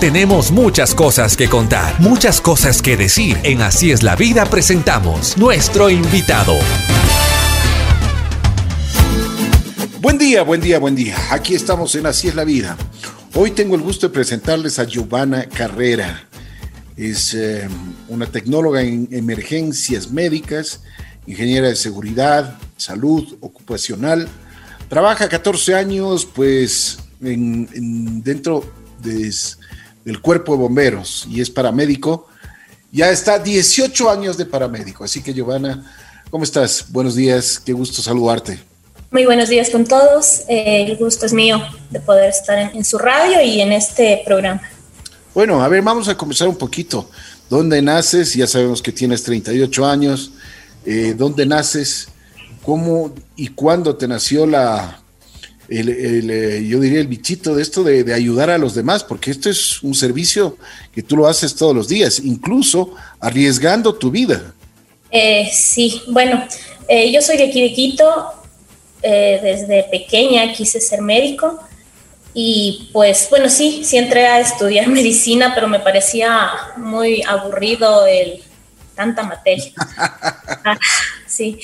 Tenemos muchas cosas que contar, muchas cosas que decir. En Así es la vida presentamos nuestro invitado. Buen día, buen día, buen día. Aquí estamos en Así es la vida. Hoy tengo el gusto de presentarles a Giovanna Carrera. Es eh, una tecnóloga en emergencias médicas, ingeniera de seguridad, salud ocupacional. Trabaja 14 años, pues, dentro del cuerpo de bomberos y es paramédico. Ya está 18 años de paramédico. Así que, Giovanna, ¿cómo estás? Buenos días, qué gusto saludarte. Muy buenos días con todos. Eh, el gusto es mío de poder estar en, su radio y en este programa. Bueno, a ver, vamos a comenzar un poquito. ¿Dónde naces? Ya sabemos que tienes 38 años. Eh, ¿Dónde naces? ¿Cómo y cuándo te nació la, el, eh, yo diría el bichito de esto de, ayudar a los demás? Porque esto es un servicio que tú lo haces todos los días, incluso arriesgando tu vida. sí, bueno, yo soy de aquí de Quito, eh, desde pequeña quise ser médico y pues bueno, sí, sí entré a estudiar medicina, pero me parecía muy aburrido el tanta materia. Ah, sí.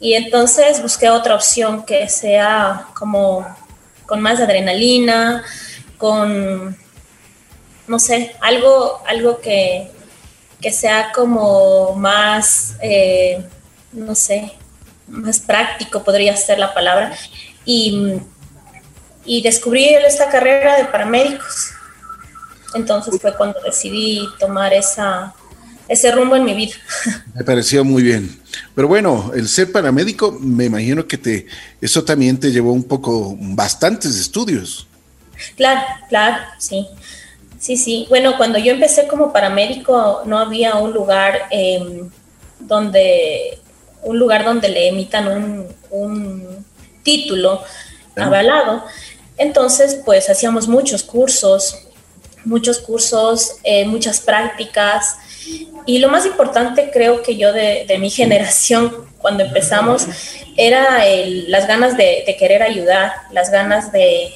Y entonces busqué otra opción que sea como con más adrenalina, con, no sé, algo, algo que, que sea como más, eh, no sé, más práctico podría ser la palabra, y, y descubrí esta carrera de paramédicos. Entonces fue cuando decidí tomar esa, ese rumbo en mi vida. Me pareció muy bien. Pero bueno, el ser paramédico, me imagino que te, eso también te llevó un poco, bastantes estudios. Claro, claro, sí. Sí, sí. Bueno, cuando yo empecé como paramédico, no había un lugar em, donde un lugar donde le emitan un, título avalado. Entonces, pues hacíamos muchos cursos, muchos cursos, eh, muchas prácticas. Y lo más importante creo que yo de, mi generación, cuando empezamos, era las ganas de, querer ayudar, las ganas de,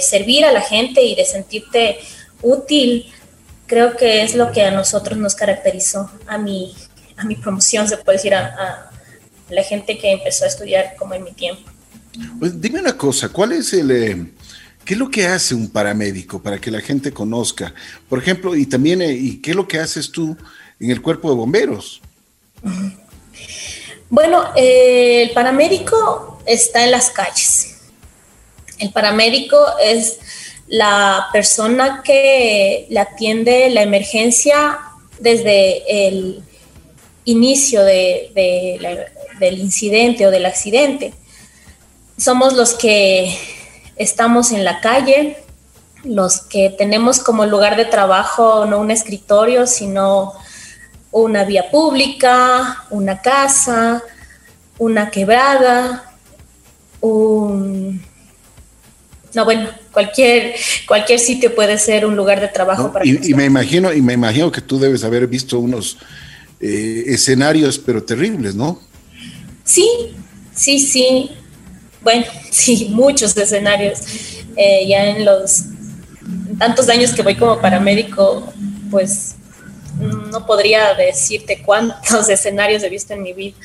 servir a la gente y de sentirte útil. Creo que es lo que a nosotros nos caracterizó, a mi, a mi promoción, se puede decir, a, la gente que empezó a estudiar como en mi tiempo. Pues dime una cosa, ¿cuál es el... Eh, ¿Qué es lo que hace un paramédico para que la gente conozca? Por ejemplo, y también, eh, ¿y qué es lo que haces tú en el cuerpo de bomberos? Bueno, eh, el paramédico está en las calles. El paramédico es la persona que le atiende la emergencia desde el inicio del incidente o del accidente. Somos los que estamos en la calle, los que tenemos como lugar de trabajo no un escritorio, sino una vía pública, una casa, una quebrada, un... No, bueno, cualquier, cualquier sitio puede ser un lugar de trabajo para y, y me imagino y me imagino que tú debes haber visto unos eh, escenarios, pero terribles, ¿no? Sí, sí, sí. Bueno, sí, muchos escenarios. Eh, ya en los tantos años que voy como paramédico, pues no podría decirte cuántos escenarios he visto en mi vida.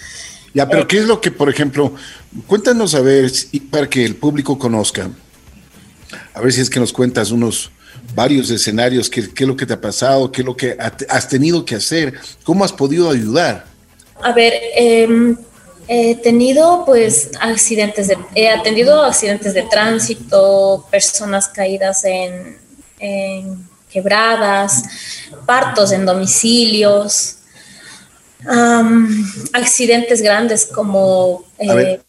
Ya, pero eh, ¿qué es lo que, por ejemplo, cuéntanos a ver, para que el público conozca, a ver si es que nos cuentas unos, varios escenarios, qué, es lo que te ha pasado, qué es lo que has tenido que hacer, cómo has podido ayudar. A ver, em, he tenido pues accidentes, de, he atendido accidentes de tránsito, personas caídas en, quebradas, partos en domicilios, accidentes grandes como eh,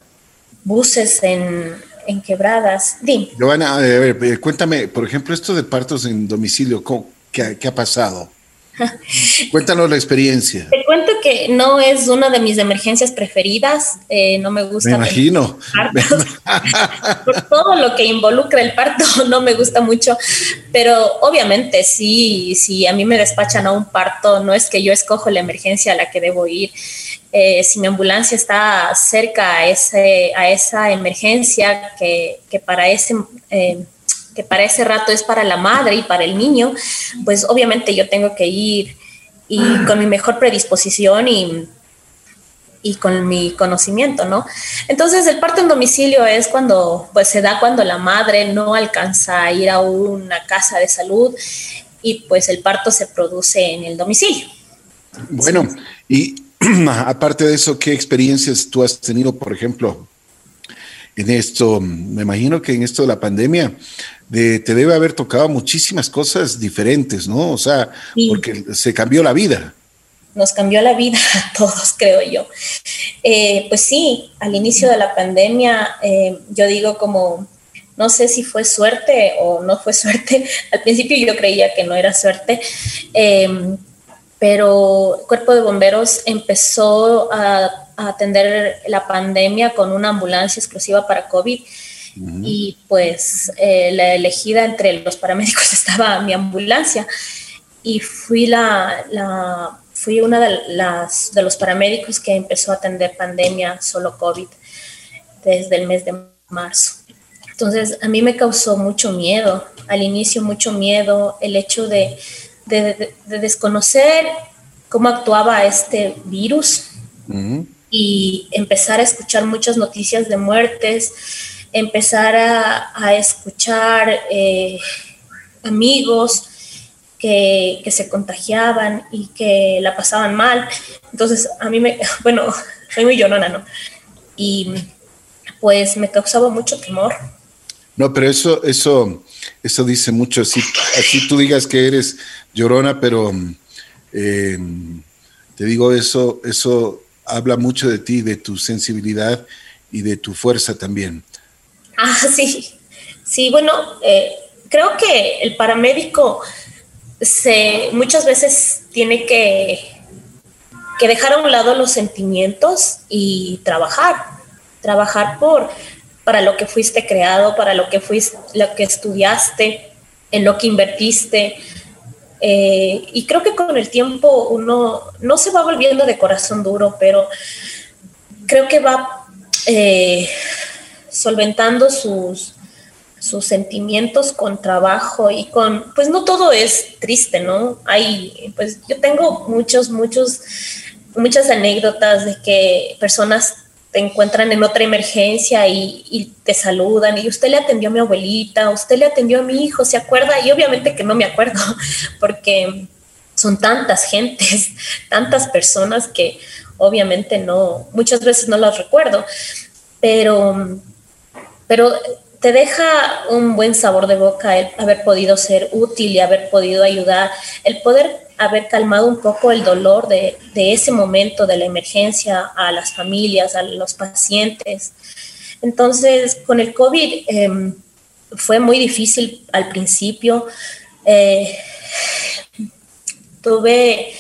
buses en, en quebradas. Dime. Giovanna, a ver, eh, cuéntame, por ejemplo, esto de partos en domicilio, ¿qué, qué ha pasado? Cuéntanos la experiencia. Te cuento que no es una de mis emergencias preferidas. Eh, no me gusta. Me imagino. Por todo lo que involucra el parto, no me gusta mucho. Pero obviamente, sí, si a mí me despachan a un parto, no es que yo escojo la emergencia a la que debo ir. Eh, si mi ambulancia está cerca a, ese, a esa emergencia, que, para ese, eh, que para ese rato es para la madre y para el niño, pues obviamente yo tengo que ir y con mi mejor predisposición y, y con mi conocimiento, ¿no? Entonces el parto en domicilio es cuando, pues se da cuando la madre no alcanza a ir a una casa de salud y pues el parto se produce en el domicilio. Bueno, y aparte de eso, ¿qué experiencias tú has tenido, por ejemplo, en esto? Me imagino que en esto de la pandemia de, te debe haber tocado muchísimas cosas diferentes, ¿no? O sea, porque se cambió la vida. Nos cambió la vida a todos, creo yo. Eh, pues sí, al inicio de la pandemia, eh, yo digo como, no sé si fue suerte o no fue suerte. Al principio yo creía que no era suerte. Eh, pero el Cuerpo de Bomberos empezó a, atender la pandemia con una ambulancia exclusiva para COVID. Y pues eh, la elegida entre los paramédicos estaba mi ambulancia. Y fui la, la fui una de las de los paramédicos que empezó a atender pandemia solo COVID desde el mes de marzo. Entonces a mí me causó mucho miedo, al inicio mucho miedo el hecho de de, desconocer cómo actuaba este virus y empezar a escuchar muchas noticias de muertes, empezar a, escuchar eh, amigos que, se contagiaban y que la pasaban mal. Entonces, a mí me, bueno, soy muy llorona, ¿no? Y pues me causaba mucho temor. No, pero eso, eso, eso dice mucho. Así, así tú digas que eres llorona, pero eh, te digo eso, eso habla mucho de ti, de tu sensibilidad y de tu fuerza también. Ah, sí, sí, bueno, eh, creo que el paramédico se, muchas veces tiene que, que dejar a un lado los sentimientos y trabajar, trabajar por para lo que fuiste creado, para lo que fuiste, lo que estudiaste, en lo que invertiste. Eh, y creo que con el tiempo uno no se va volviendo de corazón duro, pero creo que va eh, solventando sus, sus sentimientos con trabajo y con, pues no todo es triste, ¿no? Hay, pues yo tengo muchos, muchos, muchas anécdotas de que personas te encuentran en otra emergencia y, te saludan y usted le atendió a mi abuelita, usted le atendió a mi hijo, ¿se acuerda? Y obviamente que no me acuerdo porque son tantas gentes, tantas personas que obviamente no, muchas veces no las recuerdo, pero, pero te deja un buen sabor de boca el haber podido ser útil y haber podido ayudar, el poder haber calmado un poco el dolor de, ese momento de la emergencia a las familias, a los pacientes. Entonces, con el COVID em, fue muy difícil al principio. Eh, tuve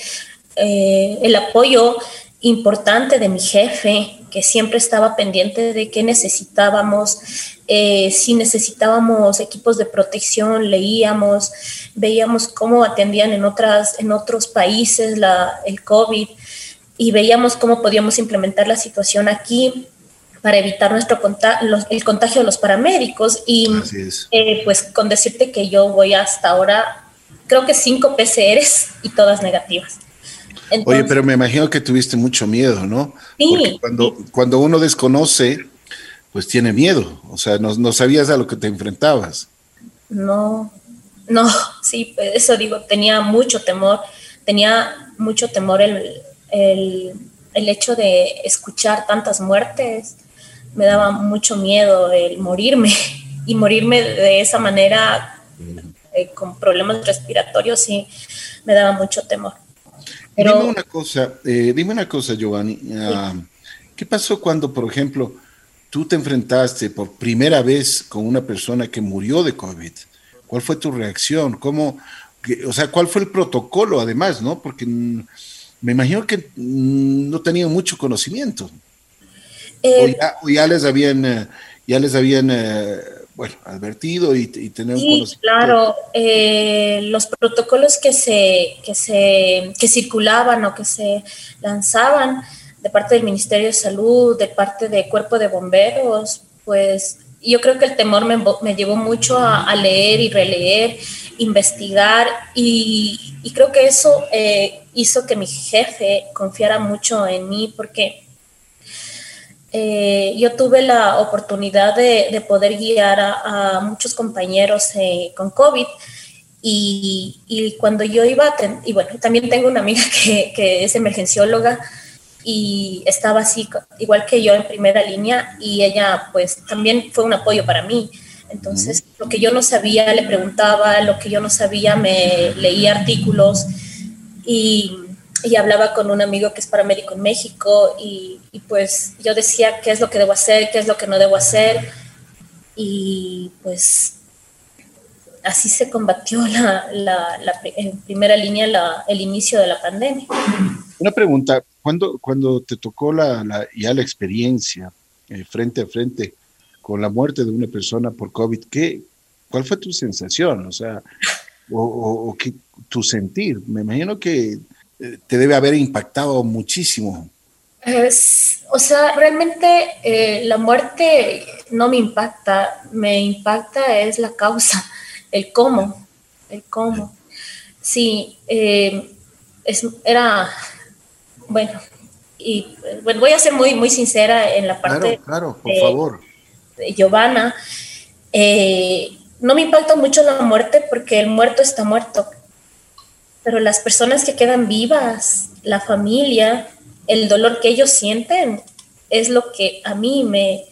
eh, el apoyo importante de mi jefe, que siempre estaba pendiente de qué necesitábamos, eh, si necesitábamos equipos de protección, leíamos, veíamos cómo atendían en, otras, en otros países la, el COVID y veíamos cómo podíamos implementar la situación aquí para evitar nuestro el contagio de los paramédicos. Y eh, pues con decirte que yo voy hasta ahora, creo que cinco PCRs y todas negativas. Oye, pero me imagino que tuviste mucho miedo, ¿no? Sí. Porque cuando, cuando uno desconoce, pues tiene miedo. O sea, no, no sabías a lo que te enfrentabas. No, no, sí, pues, eso digo, tenía mucho temor, tenía mucho temor el, el, el, hecho de escuchar tantas muertes, me daba mucho miedo el morirme y morirme de esa manera eh, con problemas respiratorios, sí, me daba mucho temor. Pero, dime una cosa, eh, dime una cosa, Giovanni, ah, ¿qué pasó cuando, por ejemplo, tú te enfrentaste por primera vez con una persona que murió de COVID? ¿Cuál fue tu reacción? ¿Cómo, o sea, cuál fue el protocolo además, no? Porque me imagino que no tenían mucho conocimiento. Eh, o, ya, les habían, eh, ya les habían, eh, bueno, advertido y, y tener sí, conocimiento. Claro, los protocolos que se, que se, que circulaban o que se lanzaban de parte del Ministerio de Salud, de parte del Cuerpo de Bomberos, pues yo creo que el temor me, llevó mucho a, leer y releer, investigar y, creo que eso eh, hizo que mi jefe confiara mucho en mí porque eh, yo tuve la oportunidad de, poder guiar a, muchos compañeros eh, con COVID y, cuando yo iba, y bueno, también tengo una amiga que, que es emergencióloga, y estaba así, igual que yo en primera línea, y ella pues también fue un apoyo para mí. Entonces, lo que yo no sabía, le preguntaba, lo que yo no sabía, me leía artículos y, y hablaba con un amigo que es paramédico en México y, pues yo decía qué es lo que debo hacer, qué es lo que no debo hacer y pues así se combatió la, la, en primera línea la, el inicio de la pandemia. Una pregunta, cuando, cuando te tocó la, ya la experiencia eh, frente a frente con la muerte de una persona por COVID, ¿qué, ¿cuál fue tu sensación? O sea, o, qué, tu sentir. Me imagino que te debe haber impactado muchísimo. o sea, realmente eh, la muerte no me impacta, me impacta es la causa, el cómo, el cómo. Sí, es, era bueno, y bueno, voy a ser muy, muy sincera en la parte. Claro, claro, por favor. De Giovanna. Eh, no me impacta mucho la muerte porque el muerto está muerto. Pero las personas que quedan vivas, la familia, el dolor que ellos sienten, es lo que a mí me,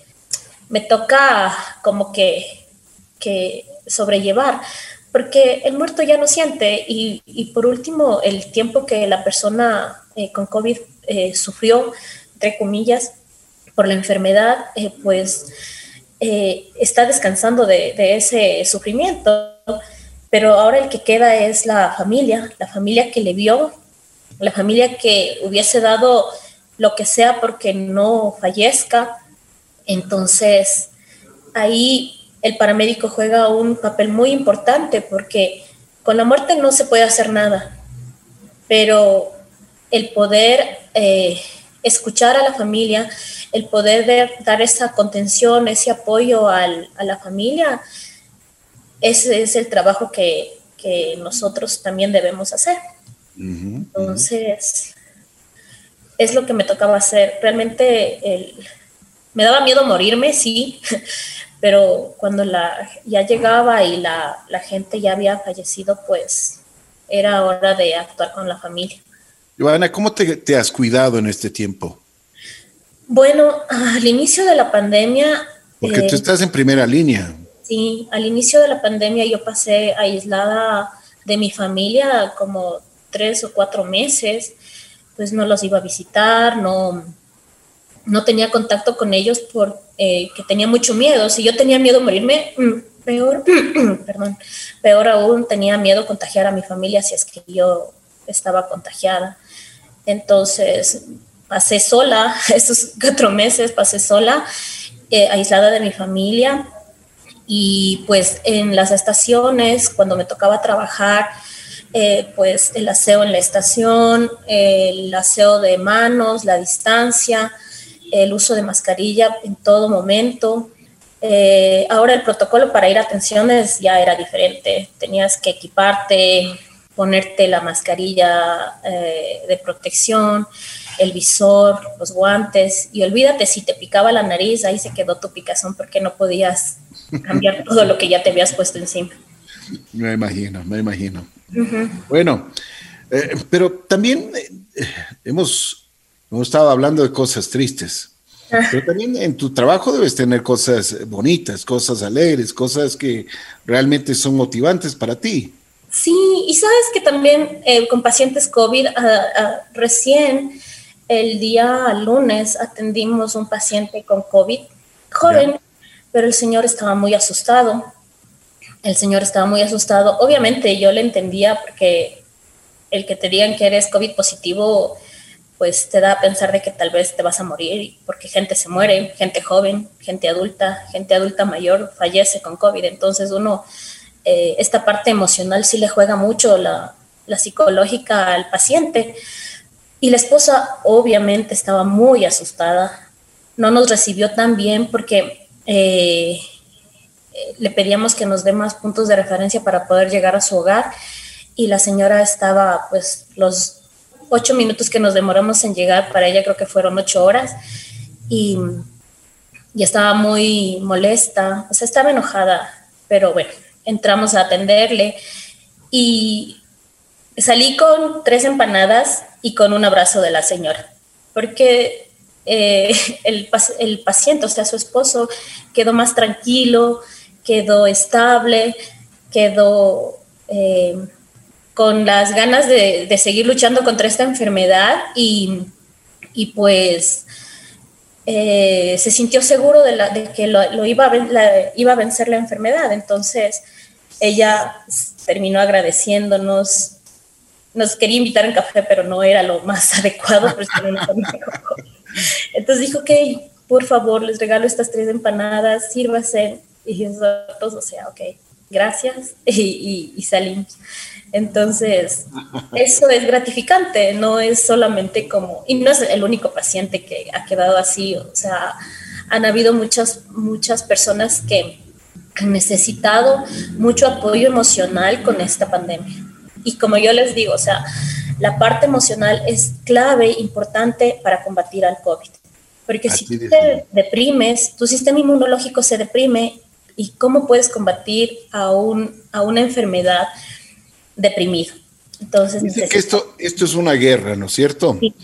me toca como que, que sobrellevar porque el muerto ya no siente y, y, por último el tiempo que la persona eh, con COVID eh, sufrió, entre comillas, por la enfermedad, eh, pues está descansando de, ese sufrimiento. Pero ahora el que queda es la familia, la familia que le vio, la familia que hubiese dado lo que sea porque no fallezca. Entonces, ahí el paramédico juega un papel muy importante porque con la muerte no se puede hacer nada, pero el poder eh, escuchar a la familia, el poder dar esa contención, ese apoyo a la familia, ese es el trabajo que, nosotros también debemos hacer. Entonces, es lo que me tocaba hacer. Realmente me daba miedo morirme, sí, pero cuando la, ya llegaba y la, la gente ya había fallecido, pues era hora de actuar con la familia. Joana, ¿cómo te, has cuidado en este tiempo? Bueno, al inicio de la pandemia... Porque tú eh, estás en primera línea. Sí, al inicio de la pandemia yo pasé aislada de mi familia como tres o cuatro meses, pues no los iba a visitar, no, no tenía contacto con ellos porque eh, tenía mucho miedo. Si yo tenía miedo a morirme, mm, peor, perdón, peor aún tenía miedo contagiar a mi familia si es que yo estaba contagiada. Entonces, pasé sola, esos cuatro meses pasé sola, eh, aislada de mi familia. Y pues en las estaciones, cuando me tocaba trabajar, eh, pues el aseo en la estación, el aseo de manos, la distancia, el uso de mascarilla en todo momento. Eh, ahora el protocolo para ir a atenciones ya era diferente. Tenías que equiparte, ponerte la mascarilla eh, de protección, el visor, los guantes y olvídate si te picaba la nariz, ahí se quedó tu picazón porque no podías cambiar todo lo que ya te habías puesto encima. Me imagino, me imagino. Bueno, eh, pero también eh, hemos, hemos estado hablando de cosas tristes. Ah. Pero también en tu trabajo debes tener cosas bonitas, cosas alegres, cosas que realmente son motivantes para ti. Sí, y sabes que también eh, con pacientes COVID, ah, recién el día lunes atendimos un paciente con COVID, joven, pero el señor estaba muy asustado. El señor estaba muy asustado. Obviamente yo le entendía porque el que te digan que eres COVID positivo, pues te da a pensar de que tal vez te vas a morir, porque gente se muere, gente joven, gente adulta, gente adulta mayor fallece con COVID. Entonces uno eh, esta parte emocional sí le juega mucho la, psicológica al paciente. Y la esposa obviamente estaba muy asustada, no nos recibió tan bien porque eh, le pedíamos que nos dé más puntos de referencia para poder llegar a su hogar y la señora estaba, pues, los ocho minutos que nos demoramos en llegar, para ella creo que fueron ocho horas y, y estaba muy molesta, o sea, estaba enojada, pero bueno, entramos a atenderle y salí con tres empanadas y con un abrazo de la señora, porque eh, el, el, paciente, o sea, su esposo, quedó más tranquilo, quedó estable, quedó eh, con las ganas de, de, seguir luchando contra esta enfermedad y, y pues eh, se sintió seguro de, la, de que lo, lo iba, a, iba a vencer la enfermedad. Entonces, ella terminó agradeciéndonos, nos quería invitar en café, pero no era lo más adecuado. Entonces dijo, ok, por favor, les regalo estas tres empanadas, sírvase. Y nosotros, o sea, ok, gracias. Y, y, salimos. Entonces, eso es gratificante, no es solamente como, y no es el único paciente que ha quedado así, o sea, han habido muchas, muchas personas que han necesitado mucho apoyo emocional con esta pandemia. Y como yo les digo, o sea, la parte emocional es clave, importante para combatir al COVID. Porque si tú te deprimes, tu sistema inmunológico se deprime y cómo puedes combatir a, un, a una enfermedad deprimido. Entonces, Dice que esto, esto es una guerra, ¿no es cierto? Sí.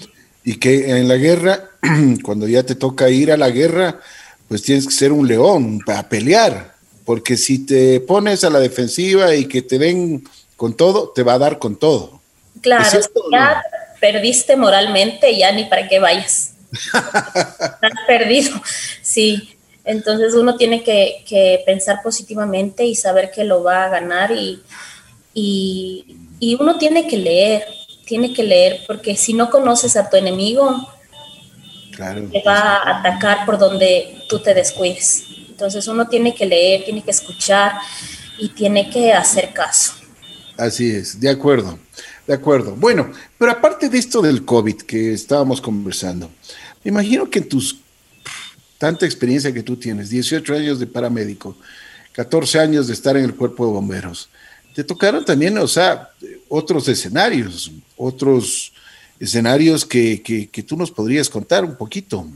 Y que en la guerra, cuando ya te toca ir a la guerra, pues tienes que ser un león para pelear, porque si te pones a la defensiva y que te den con todo, te va a dar con todo. Claro, ya perdiste moralmente, ya ni para qué vayas. Estás perdido, sí. Entonces uno tiene que, que, pensar positivamente y saber que lo va a ganar y, y, y, uno tiene que leer, tiene que leer, porque si no conoces a tu enemigo, claro. te va a atacar por donde tú te descuides. Entonces uno tiene que leer, tiene que escuchar y tiene que hacer caso. Así es, de acuerdo, de acuerdo. Bueno, pero aparte de esto del COVID que estábamos conversando, me imagino que en tus tanta experiencia que tú tienes, 18 años de paramédico, 14 años de estar en el cuerpo de bomberos, te tocaron también, o sea, otros escenarios, otros escenarios que, que, que tú nos podrías contar un poquito.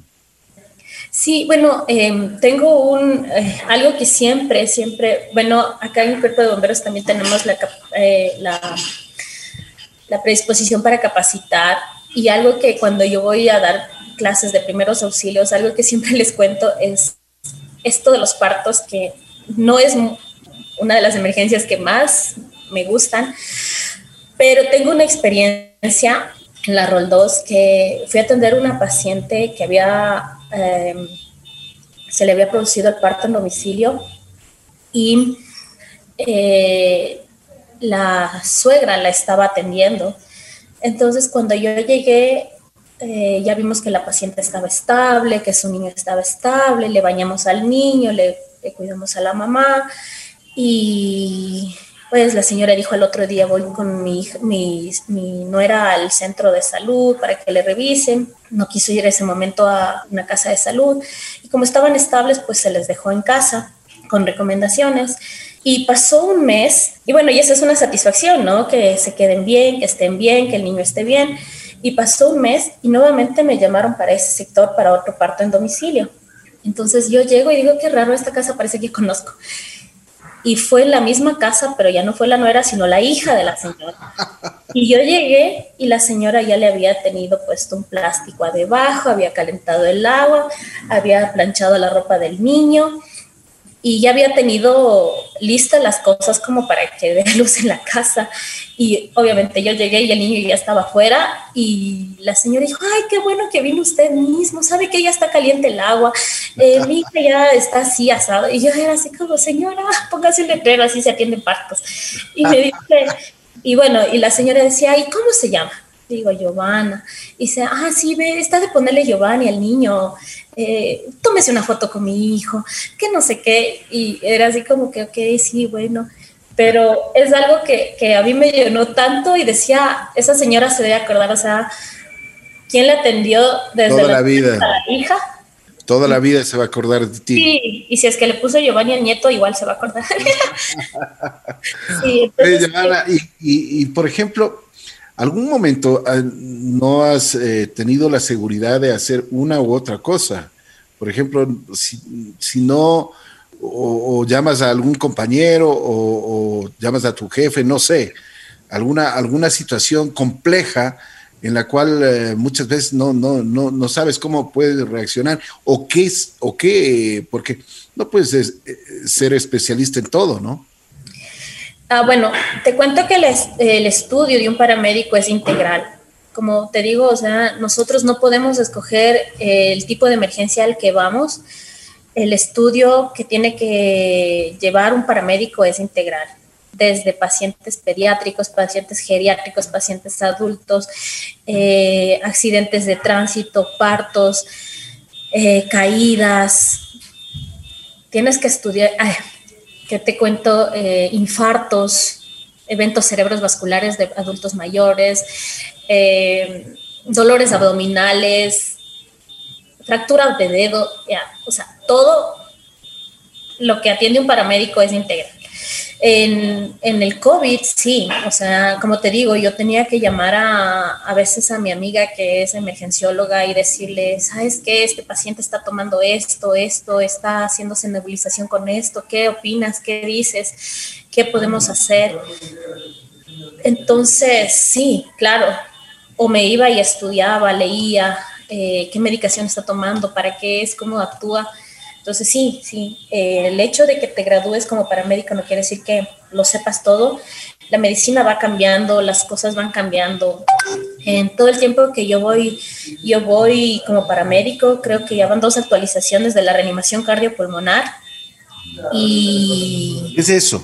Sí, bueno, eh, tengo un, eh, algo que siempre, siempre, bueno, acá en el cuerpo de bomberos también tenemos la, eh, la, la, predisposición para capacitar y algo que cuando yo voy a dar clases de primeros auxilios, algo que siempre les cuento es esto de los partos, que no es una de las emergencias que más me gustan, pero tengo una experiencia en la Rol 2 que fui a atender una paciente que había eh, se le había producido el parto en domicilio y eh, la suegra la estaba atendiendo. Entonces, cuando yo llegué, eh, ya vimos que la paciente estaba estable, que su niño estaba estable, le bañamos al niño, le, cuidamos a la mamá y pues la señora dijo el otro día voy con mi, mi, mi nuera al centro de salud para que le revisen. No quiso ir ese momento a una casa de salud y como estaban estables pues se les dejó en casa con recomendaciones. Y pasó un mes, y bueno, y esa es una satisfacción, ¿no? Que se queden bien, que estén bien, que el niño esté bien. Y pasó un mes y nuevamente me llamaron para ese sector, para otro parto en domicilio. Entonces yo llego y digo, qué raro, esta casa parece que conozco y fue en la misma casa, pero ya no fue la nuera, sino la hija de la señora. Y yo llegué y la señora ya le había tenido puesto un plástico debajo, había calentado el agua, había planchado la ropa del niño y ya había tenido listas las cosas como para que dé luz en la casa. Y obviamente yo llegué y el niño ya estaba afuera y la señora dijo, ay, qué bueno que vino usted mismo, sabe que ya está caliente el agua, eh, mi hija ya está así asado. Y yo era así como, señora, póngase un letrero, así se atienden partos. Y me dice, y bueno, y la señora decía, ¿y cómo se llama? Digo, Giovanna. Y dice, ah, sí, ve, está de ponerle Giovanni al niño eh, tómese una foto con mi hijo, que no sé qué, y era así como que, ok, sí, bueno, pero es algo que, que a mí me llenó tanto y decía, esa señora se debe acordar, o sea, ¿quién le atendió desde la, vida? la hija? Toda la vida se va a acordar de ti. Sí, y si es que le puso Giovanni al nieto, igual se va a acordar. sí, y, por ejemplo, ¿algún momento ah, no has eh, tenido la seguridad de hacer una u otra cosa? Por ejemplo, si, no, o, llamas a algún compañero o, llamas a tu jefe, no sé, alguna, alguna situación compleja en la cual eh, muchas veces no, no, no, no sabes cómo puedes reaccionar o qué es, o qué, porque no puedes eh, ser especialista en todo, ¿no? Ah, bueno, te cuento que el, estudio de un paramédico es integral. Como te digo, o sea, nosotros no podemos escoger el tipo de emergencia al que vamos. El estudio que tiene que llevar un paramédico es integral desde pacientes pediátricos, pacientes geriátricos, pacientes adultos, eh, accidentes de tránsito, partos, eh, caídas. Tienes que estudiar, que te cuento, eh, infartos, eventos cerebros vasculares de adultos mayores, dolores abdominales, fracturas de dedo, o sea, todo lo que atiende un paramédico es integral. En, el COVID, sí, o sea, como te digo, yo tenía que llamar a, a veces a mi amiga que es emergencióloga y decirle, ¿sabes qué? Este paciente está tomando esto, esto, está haciéndose nebulización con esto, ¿qué opinas? ¿Qué dices? ¿Qué podemos hacer? Entonces, sí, claro, o me iba y estudiaba, leía eh, qué medicación está tomando, para qué es, cómo actúa entonces sí, sí, eh, el hecho de que te gradúes como paramédico no quiere decir que lo sepas todo. La medicina va cambiando, las cosas van cambiando. En todo el tiempo que yo voy, yo voy como paramédico, creo que ya van dos actualizaciones de la reanimación cardiopulmonar. Y ¿Qué es eso?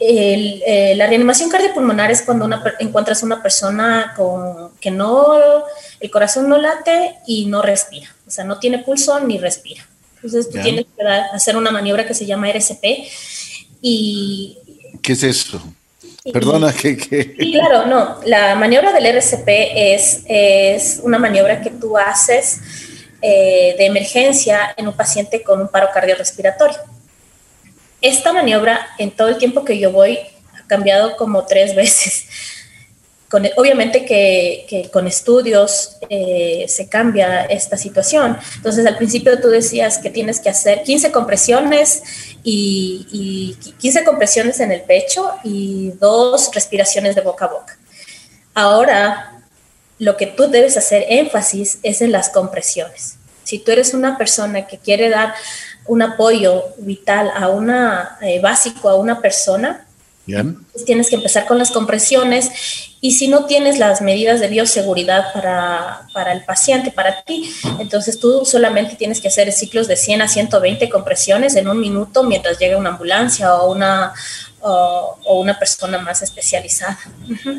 Eh, la reanimación cardiopulmonar es cuando una, encuentras una persona con que no, el corazón no late y no respira, o sea, no tiene pulso ni respira. Entonces tú tienes que hacer una maniobra que se llama RCP y... ¿Qué es eso? Perdona que... Claro, no. La maniobra del RCP es, es una maniobra que tú haces eh, de emergencia en un paciente con un paro cardiorrespiratorio. Esta maniobra, en todo el tiempo que yo voy, ha cambiado como tres veces obviamente que, con estudios eh, se cambia esta situación. Entonces, al principio tú decías que tienes que hacer 15 compresiones y, 15 compresiones en el pecho y dos respiraciones de boca a boca. Ahora, lo que tú debes hacer énfasis es en las compresiones. Si tú eres una persona que quiere dar un apoyo vital a una eh, básico a una persona, pues tienes que empezar con las compresiones y si no tienes las medidas de bioseguridad para, para, el paciente, para ti, entonces tú solamente tienes que hacer ciclos de 100 a 120 compresiones en un minuto mientras llega una ambulancia o una, o, una persona más especializada.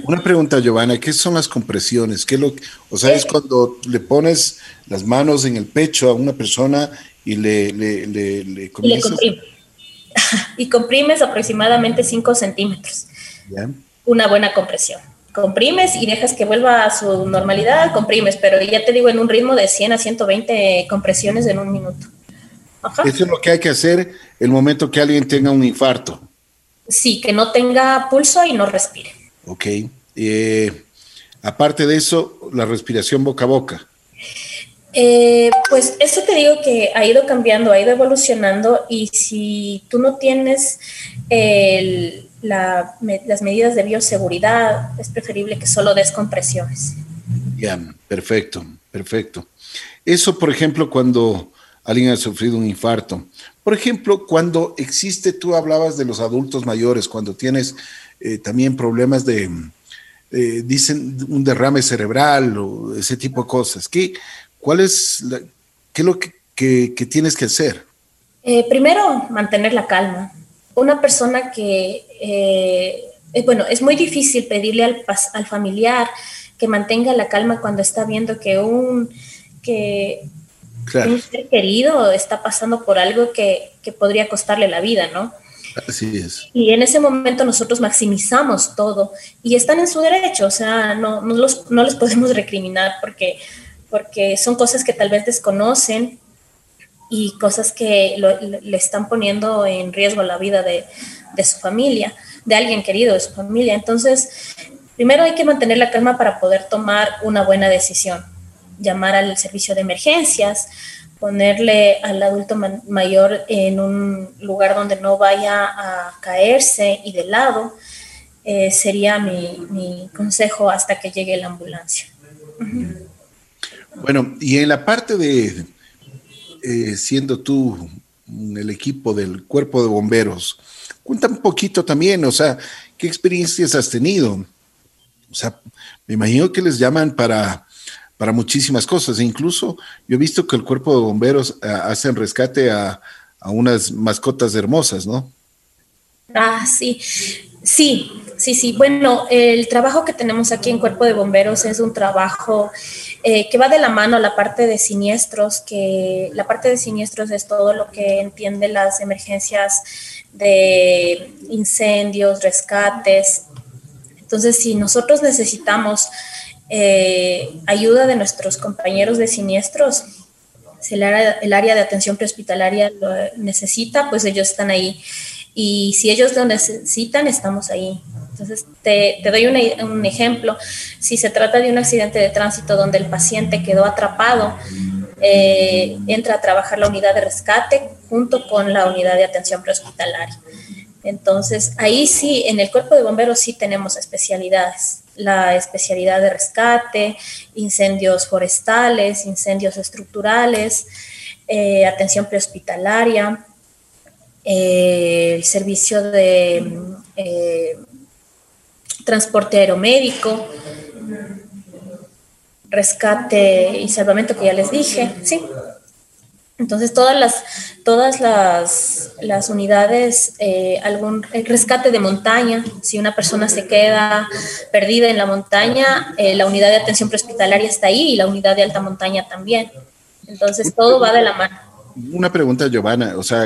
Una pregunta, Giovanna, ¿qué son las compresiones? ¿Qué lo, o sea, es, cuando le pones las manos en el pecho a una persona y le, le, le, le comienzas... y comprimes aproximadamente 5 centímetros. Una buena compresión. Comprimes y dejas que vuelva a su normalidad, comprimes, pero ya te digo, en un ritmo de 100 a 120 compresiones en un minuto. Eso es lo que hay que hacer el momento que alguien tenga un infarto. Sí, que no tenga pulso y no respire. Ok. Eh, aparte de eso, la respiración boca a boca. Eh, pues eso te digo que ha ido cambiando, ha ido evolucionando y si tú no tienes las medidas de bioseguridad, es preferible que solo des compresiones. Ya, perfecto, perfecto. Eso, por ejemplo, cuando alguien ha sufrido un infarto. Por ejemplo, cuando existe, tú hablabas de los adultos mayores, cuando tienes eh, también problemas de, eh, dicen, un derrame cerebral o ese tipo de cosas. ¿Qué, ¿Cuál es, qué es lo que, tienes que hacer? Eh, primero, mantener la calma. Una persona que, eh, eh, bueno, es muy difícil pedirle al, familiar que mantenga la calma cuando está viendo que un, que un ser querido está pasando por algo que, podría costarle la vida, ¿no? Así es. Y en ese momento nosotros maximizamos todo y están en su derecho, o sea, no, no, los, les podemos recriminar porque porque son cosas que tal vez desconocen y cosas que le están poniendo en riesgo la vida de, de su familia, de alguien querido de su familia. Entonces, primero hay que mantener la calma para poder tomar una buena decisión, llamar al servicio de emergencias, ponerle al adulto mayor en un lugar donde no vaya a caerse y de lado, eh, sería mi, consejo hasta que llegue la ambulancia. Bueno, y en la parte de, eh, siendo tú el equipo del cuerpo de bomberos, cuenta un poquito también, o sea, ¿qué experiencias has tenido? O sea, me imagino que les llaman para, para muchísimas cosas. Incluso yo he visto que el cuerpo de bomberos eh, hacen rescate a, a unas mascotas hermosas, ¿no? Ah, sí. Sí, sí, sí. Bueno, el trabajo que tenemos aquí en Cuerpo de Bomberos es un trabajo eh, que va de la mano a la parte de siniestros, que la parte de siniestros es todo lo que entiende las emergencias de incendios, rescates, entonces, si nosotros necesitamos eh, ayuda de nuestros compañeros de siniestros, si el área, de atención prehospitalaria lo necesita, pues ellos están ahí. Y si ellos lo necesitan, estamos ahí. Entonces, te, doy un ejemplo. Si se trata de un accidente de tránsito donde el paciente quedó atrapado, eh, entra a trabajar la unidad de rescate junto con la unidad de atención prehospitalaria. Entonces, ahí sí, en el cuerpo de bomberos sí tenemos especialidades. La especialidad de rescate, incendios forestales, incendios estructurales, eh, atención prehospitalaria, eh, el servicio de transporte aeromédico, rescate y salvamento que ya les dije, sí. Entonces, todas las, todas las, unidades, eh, algún rescate de montaña, si una persona se queda perdida en la montaña, eh, la unidad de atención prehospitalaria está ahí y la unidad de alta montaña también. Entonces, todo va de la mano. Una pregunta, Giovanna. O sea,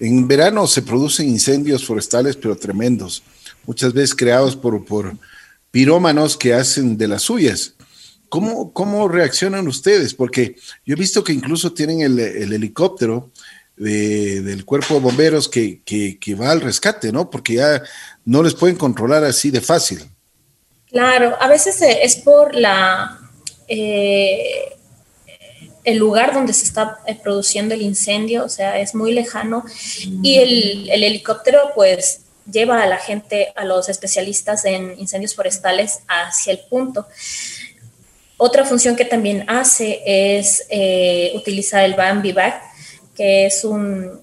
en verano se producen incendios forestales, pero tremendos, muchas veces creados por, por pirómanos que hacen de las suyas. ¿Cómo, ¿Cómo reaccionan ustedes? Porque yo he visto que incluso tienen el, helicóptero del cuerpo de bomberos que, va al rescate, ¿no? Porque ya no les pueden controlar así de fácil. Claro, a veces eh, es por la eh, el lugar donde se está eh, produciendo el incendio, o sea, es muy lejano y el helicóptero pues lleva a la gente, a los especialistas en incendios forestales hacia el punto. Otra función que también hace es eh, utilizar el Bambi Bag, que es un,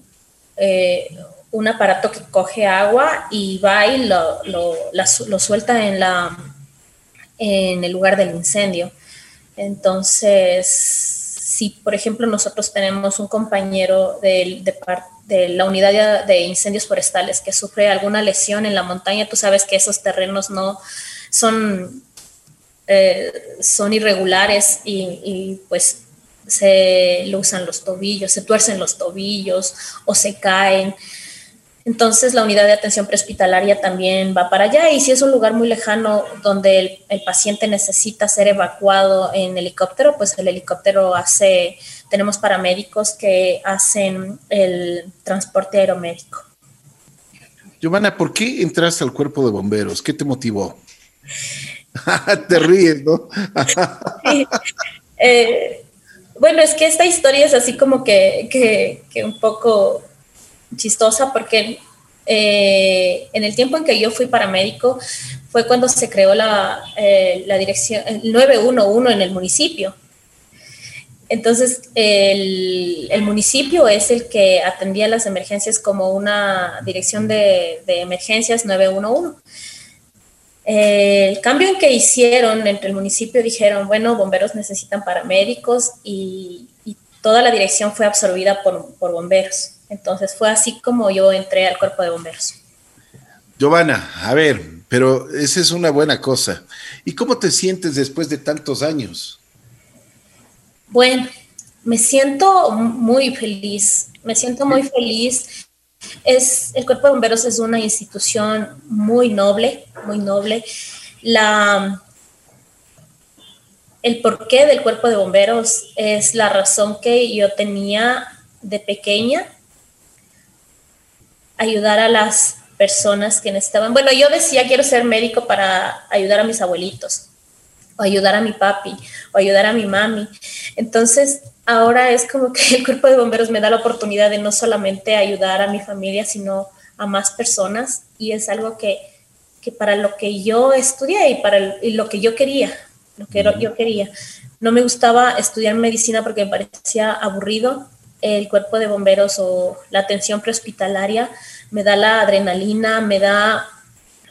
eh, un aparato que coge agua y va y lo, lo, suelta en, la, en el lugar del incendio. Entonces, si por ejemplo nosotros tenemos un compañero de, la unidad de incendios forestales que sufre alguna lesión en la montaña, tú sabes que esos terrenos no son eh, son irregulares y, pues se lo usan los tobillos, se tuercen los tobillos o se caen. Entonces la unidad de atención prehospitalaria también va para allá y si es un lugar muy lejano donde el, paciente necesita ser evacuado en helicóptero, pues el helicóptero hace, tenemos paramédicos que hacen el transporte aeromédico. Giovanna, ¿por qué entraste al cuerpo de bomberos? ¿Qué te motivó? Te ríes, ¿no? Eh, bueno, es que esta historia es así como que, un poco chistosa porque eh, en el tiempo en que yo fui paramédico fue cuando se creó la, eh, la dirección el 911 en el municipio. Entonces, el, municipio es el que atendía las emergencias como una dirección de, de emergencias 911 el cambio en que hicieron entre el municipio dijeron, bueno, bomberos necesitan paramédicos y, toda la dirección fue absorbida por, bomberos. Entonces fue así como yo entré al cuerpo de bomberos. Giovanna, a ver, pero esa es una buena cosa. ¿Y cómo te sientes después de tantos años? Bueno, me siento muy feliz, me siento muy feliz es, el Cuerpo de Bomberos es una institución muy noble, muy noble. La, el porqué del Cuerpo de Bomberos es la razón que yo tenía de pequeña ayudar a las personas que necesitaban. Bueno, yo decía quiero ser médico para ayudar a mis abuelitos, o ayudar a mi papi, o ayudar a mi mami. Entonces, ahora es como que el cuerpo de bomberos me da la oportunidad de no solamente ayudar a mi familia, sino a más personas, y es algo que, que para lo que yo estudié y para lo que yo quería, lo que yo quería. No me gustaba estudiar medicina porque me parecía aburrido. El cuerpo de bomberos o la atención prehospitalaria me da la adrenalina, me da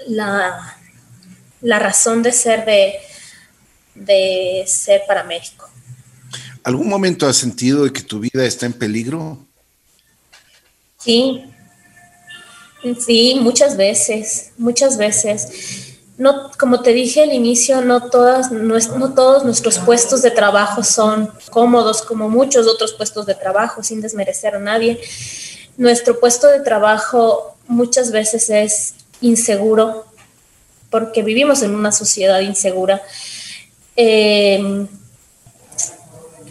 la, la razón de ser de, de ser paramédico. ¿Algún momento has sentido que tu vida está en peligro? Sí, sí, muchas veces, muchas veces. No, como te dije al inicio, no, todas, no, no todos nuestros puestos de trabajo son cómodos como muchos otros puestos de trabajo, sin desmerecer a nadie nuestro puesto de trabajo muchas veces es inseguro porque vivimos en una sociedad insegura. Em,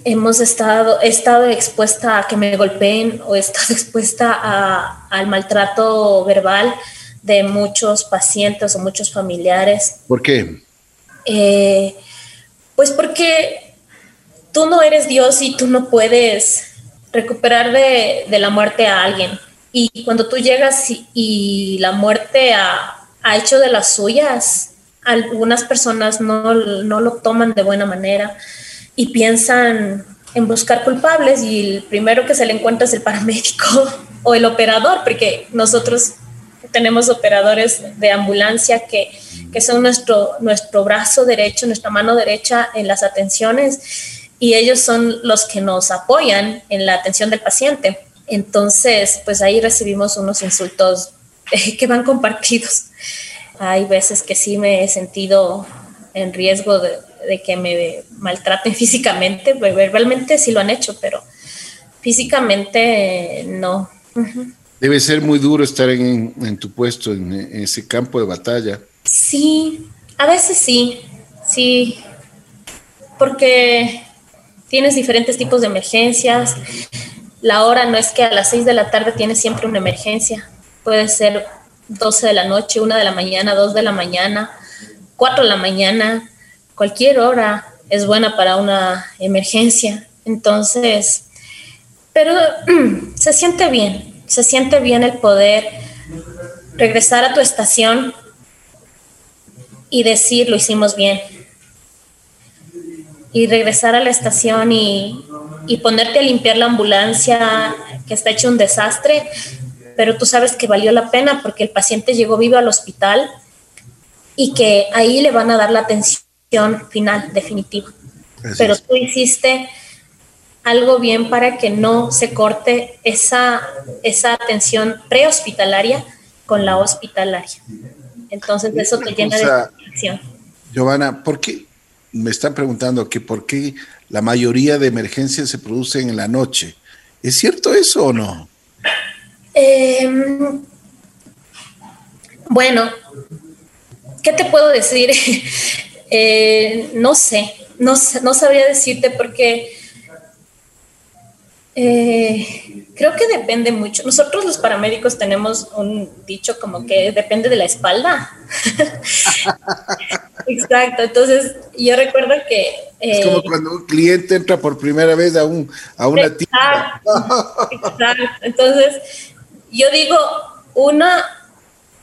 hemos estado, he estado expuesta a que me golpeen o he estado expuesta al maltrato verbal de muchos pacientes o muchos familiares. ¿Por qué? Eh, pues porque tú no eres Dios y tú no puedes recuperar de, la muerte a alguien. Y cuando tú llegas y, la muerte ha, hecho de las suyas, algunas personas no, lo toman de buena manera y piensan en buscar culpables y el primero que se le encuentra es el paramédico o el operador, porque nosotros tenemos operadores de ambulancia que, que son nuestro, nuestro brazo derecho, nuestra mano derecha en las atenciones y ellos son los que nos apoyan en la atención del paciente. Entonces, pues ahí recibimos unos insultos que van compartidos. Hay veces que sí me he sentido en riesgo de, que me maltraten físicamente, pues, verbalmente sí lo han hecho, pero físicamente no. Debe ser muy duro estar en, tu puesto, en, en, ese campo de batalla. Sí, a veces sí, sí, porque tienes diferentes tipos de emergencias. La hora no es que a las 6 de la tarde tienes siempre una emergencia. Puede ser 12 de la noche, 1 de la mañana, 2 de la mañana, 4 de la mañana. Cualquier hora es buena para una emergencia. Entonces, pero se siente bien, se siente bien el poder regresar a tu estación y decir lo hicimos bien y regresar a la estación y, ponerte a limpiar la ambulancia que está hecho un desastre, pero tú sabes que valió la pena porque el paciente llegó vivo al hospital y que ahí le van a dar la atención final, definitiva. pero tú hiciste algo bien para que no se corte esa, esa atención prehospitalaria con la hospitalaria. Entonces eso te llena de satisfacción. Giovanna, ¿por qué, me están preguntando que por qué la mayoría de emergencias se producen en la noche. ¿Es cierto eso o no? Em, bueno, ¿qué te puedo decir? Eh, no sé, no, no sabría decirte porque eh, creo que depende mucho. Nosotros los paramédicos tenemos un dicho como que depende de la espalda. Exacto, entonces yo recuerdo que... es como eh, cuando un cliente entra por primera vez a, un, a una tienda. Exacto, entonces yo digo, una,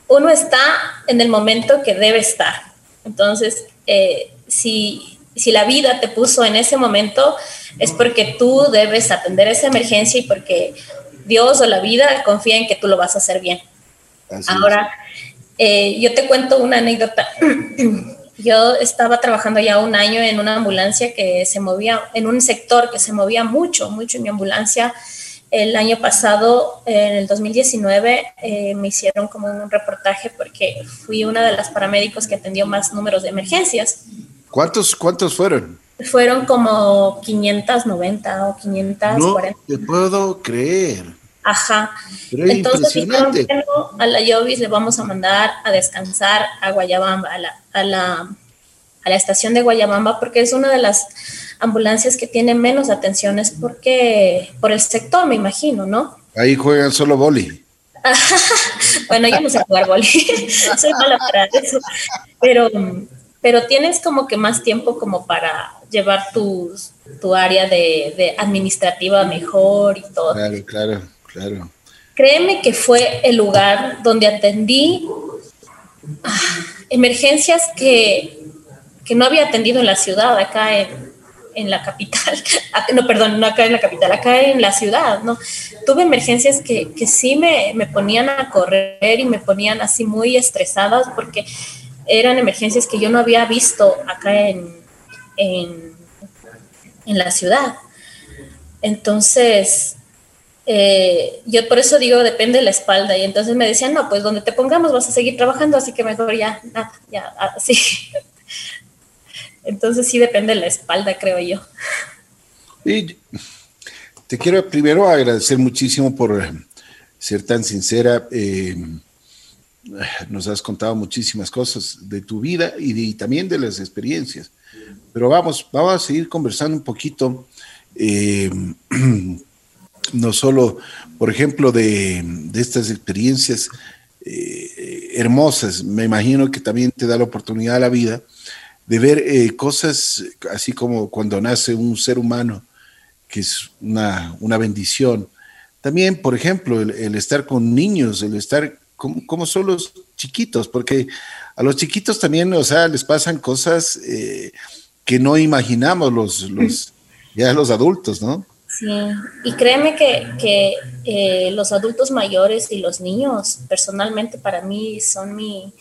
uno está en el momento que debe estar. Entonces, eh, si, si la vida te puso en ese momento, es porque tú debes atender esa emergencia y porque Dios o la vida confía en que tú lo vas a hacer bien. Ahora, eh, yo te cuento una anécdota. yo estaba trabajando ya un año en una ambulancia que se movía, en un sector que se movía mucho, mucho en mi ambulancia. El año pasado, en el 2019, eh, me hicieron como un reportaje porque fui una de las paramédicos que atendió más números de emergencias. ¿Cuántos, cuántos fueron? Fueron como 590 o 540. No te puedo creer. Ajá. Entonces dijeron, a la Yovis le vamos a mandar a descansar a Guayabamba, a la, a la, a la estación de Guayamamba porque es una de las ambulancias que tiene menos atenciones porque por el sector, me imagino, ¿no? Ahí juegan solo boli. bueno, yo no sé jugar boli, soy mala para eso, pero, pero tienes como que más tiempo como para llevar tu, tu área de, administrativa mejor y todo. Claro, claro, claro. Créeme que fue el lugar donde atendí ah, emergencias que, que no había atendido en la ciudad, acá en, en la capital, no, perdón, no acá en la capital, acá en la ciudad, ¿no? Tuve emergencias que, que sí me, me, ponían a correr y me ponían así muy estresadas porque eran emergencias que yo no había visto acá en, en, en la ciudad. Entonces, eh, yo por eso digo, depende de la espalda. Y entonces me decían, no, pues donde te pongamos vas a seguir trabajando, así que mejor ya, nada, ya, así. Entonces sí depende de la espalda, creo yo. Y te quiero primero agradecer muchísimo por ser tan sincera. Eh, nos has contado muchísimas cosas de tu vida y, también de las experiencias. Pero vamos, vamos a seguir conversando un poquito, eh, no solo, por ejemplo, de, estas experiencias eh, hermosas. Me imagino que también te da la oportunidad a la vida de ver eh, cosas así como cuando nace un ser humano, que es una, bendición. También, por ejemplo, el, estar con niños, el estar como, son los chiquitos, porque a los chiquitos también, o sea, les pasan cosas eh, que no imaginamos los, los, ya los adultos, ¿no? Sí, y créeme que, eh, los adultos mayores y los niños, personalmente para mí, son mi,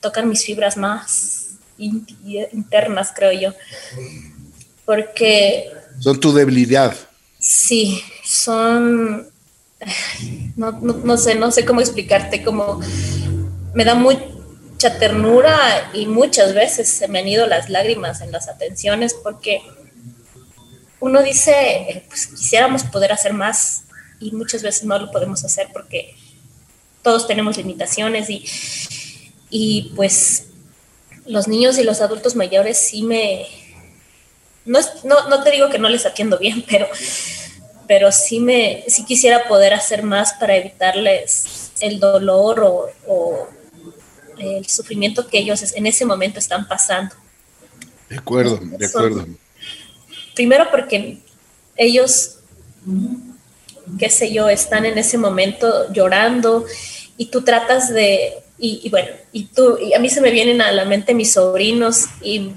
tocan mis fibras más internas, creo yo. Porque... Son tu debilidad. Sí, son... No, no, sé, no sé cómo explicarte, como me da mucha ternura y muchas veces se me han ido las lágrimas en las atenciones porque uno dice, pues quisiéramos poder hacer más y muchas veces no lo podemos hacer porque todos tenemos limitaciones y, y pues los niños y los adultos mayores sí me... No, no, te digo que no les atiendo bien, pero, pero sí, me, sí quisiera poder hacer más para evitarles el dolor o, el sufrimiento que ellos en ese momento están pasando. De acuerdo, de acuerdo. Primero porque ellos, qué sé yo, están en ese momento llorando y tú tratas de y, bueno, y tú, y a mí se me vienen a la mente mis sobrinos y,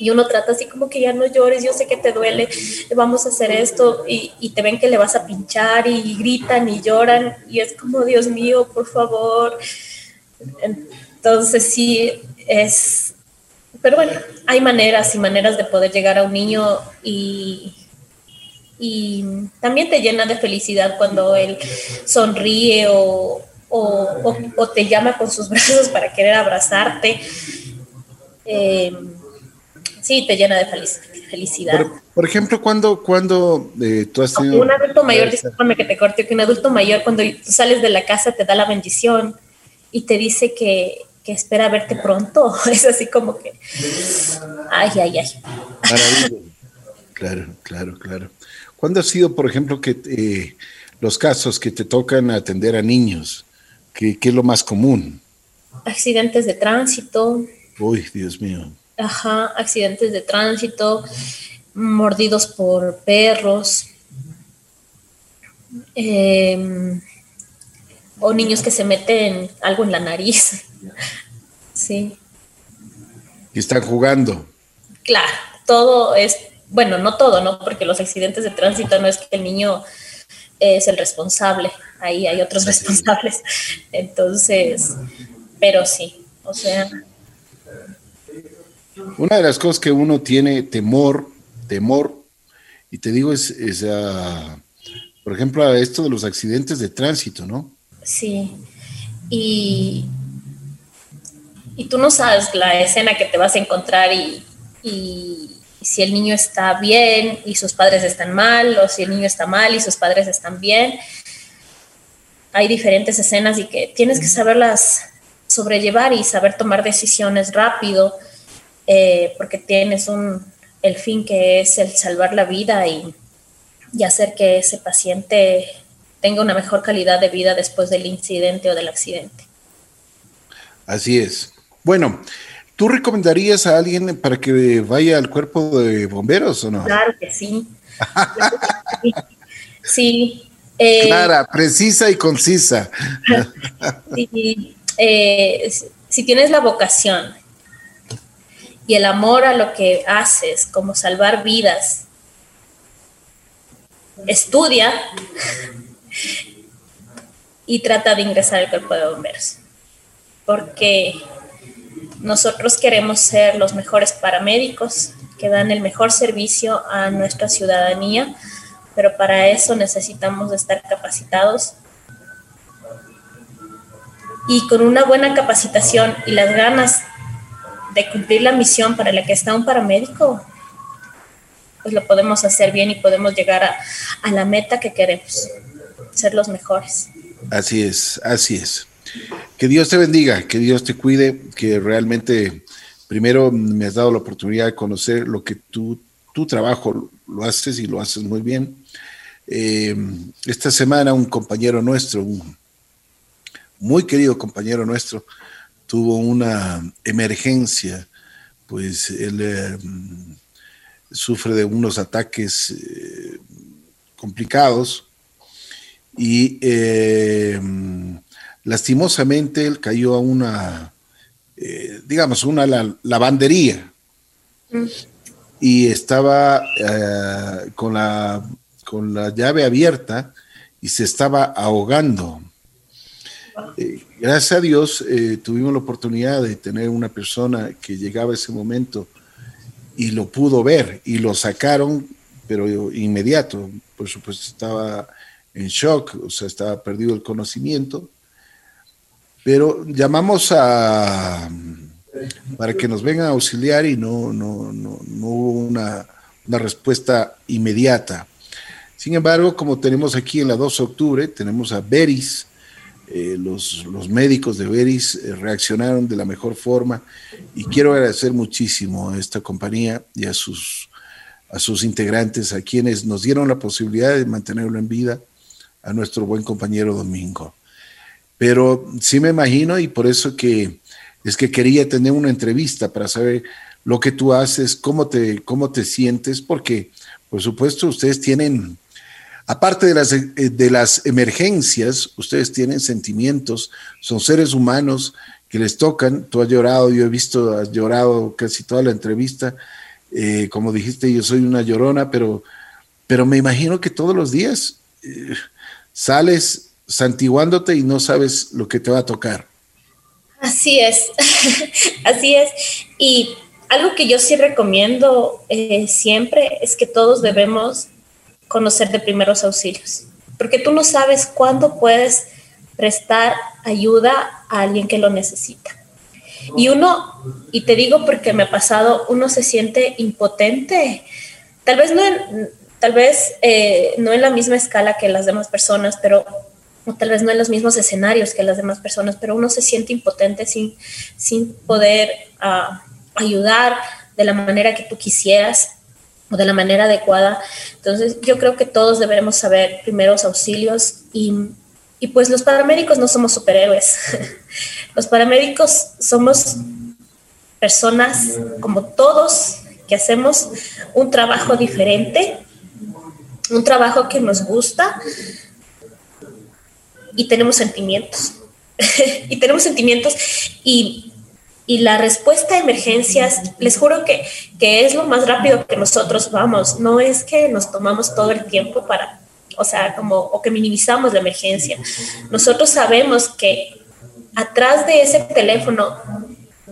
y, uno trata así como que ya no llores, yo sé que te duele, vamos a hacer esto y, y, te ven que le vas a pinchar y gritan y lloran y es como, Dios mío, por favor. Entonces sí, es, pero bueno, hay maneras y maneras de poder llegar a un niño y, y también te llena de felicidad cuando él sonríe o, o, te llama con sus brazos para querer abrazarte. Eh, sí, te llena de felicidad. Por, ejemplo, cuando, cuando eh, tú has tenido... Un adulto mayor, discúlpame que te corte, que un adulto mayor cuando tú sales de la casa te da la bendición y te dice que, que espera verte pronto. Es así como que... Ay, ay, ay. Claro, claro, claro. ¿Cuándo ha sido, por ejemplo, que eh, los casos que te tocan atender a niños? ¿Qué, es lo más común? Accidentes de tránsito. Uy, Dios mío. Ajá, accidentes de tránsito, mordidos por perros, em, o niños que se meten algo en la nariz. sí. Y están jugando. Claro, todo es, bueno, no todo, ¿no? Porque los accidentes de tránsito no es que el niño es el responsable, ahí hay otros responsables. Entonces, pero sí, o sea. Una de las cosas que uno tiene temor, temor, y te digo, es, por ejemplo, esto de los accidentes de tránsito, ¿no? Sí, y, y tú no sabes la escena que te vas a encontrar y, y si el niño está bien y sus padres están mal, o si el niño está mal y sus padres están bien. Hay diferentes escenas y que tienes que saberlas sobrellevar y saber tomar decisiones rápido. Eh, porque tienes un, el fin que es el salvar la vida y, y hacer que ese paciente tenga una mejor calidad de vida después del incidente o del accidente. Así es. Bueno, ¿tú recomendarías a alguien para que vaya al cuerpo de bomberos o no? Claro que sí. sí. Eh, Clara, precisa y concisa. Eh, si tienes la vocación y el amor a lo que haces, como salvar vidas, estudia y trata de ingresar al cuerpo de bomberos. Porque nosotros queremos ser los mejores paramédicos que dan el mejor servicio a nuestra ciudadanía, pero para eso necesitamos estar capacitados y con una buena capacitación y las ganas de cumplir la misión para la que está un paramédico, pues lo podemos hacer bien y podemos llegar a, la meta que queremos, ser los mejores. Así es, así es. Que Dios te bendiga, que Dios te cuide, que realmente primero me has dado la oportunidad de conocer lo que tú, tu trabajo lo haces y lo haces muy bien. Eh, esta semana un compañero nuestro, un muy querido compañero nuestro, tuvo una emergencia, pues él eh, sufre de unos ataques eh, complicados y eh, lastimosamente él cayó a una, digamos, una lavandería mm. y estaba con, la, con la llave abierta y se estaba ahogando. Gracias a Dios tuvimos la oportunidad de tener una persona que llegaba a ese momento y lo pudo ver y lo sacaron, pero inmediato, por supuesto estaba en shock, o sea, estaba perdido el conocimiento. Pero llamamos a para que nos vengan a auxiliar y no, no, no, hubo una, respuesta inmediata. Sin embargo, como tenemos aquí en la 2 de octubre, tenemos a Beris, eh, los, los, médicos de Beris eh, reaccionaron de la mejor forma y quiero agradecer muchísimo a esta compañía y a sus, a sus integrantes, a quienes nos dieron la posibilidad de mantenerlo en vida a nuestro buen compañero Domingo. Pero sí me imagino y por eso que es que quería tener una entrevista para saber lo que tú haces, cómo te, cómo te sientes, porque por supuesto ustedes tienen, aparte de las, de las emergencias, ustedes tienen sentimientos, son seres humanos que les tocan. Tú has llorado, yo he visto, has llorado casi toda la entrevista. Eh, como dijiste, yo soy una llorona, pero, pero me imagino que todos los días eh, sales santiguándote y no sabes lo que te va a tocar. Así es, así es. Y algo que yo sí recomiendo eh, siempre es que todos debemos conocer de primeros auxilios, porque tú no sabes cuándo puedes prestar ayuda a alguien que lo necesita. Y uno, y te digo porque me ha pasado, uno se siente impotente. Tal vez no en, tal vez eh, no en la misma escala que las demás personas, pero o tal vez no en los mismos escenarios que las demás personas, pero uno se siente impotente sin, sin poder ah, ayudar de la manera que tú quisieras o de la manera adecuada. Entonces yo creo que todos deberemos saber primeros auxilios y, y pues los paramédicos no somos superhéroes. los paramédicos somos personas como todos que hacemos un trabajo diferente un trabajo que nos gusta y tenemos sentimientos. y tenemos sentimientos y, la respuesta a emergencias, les juro que, que es lo más rápido que nosotros vamos. No es que nos tomamos todo el tiempo para, o sea, como, o que minimizamos la emergencia. Nosotros sabemos que atrás de ese teléfono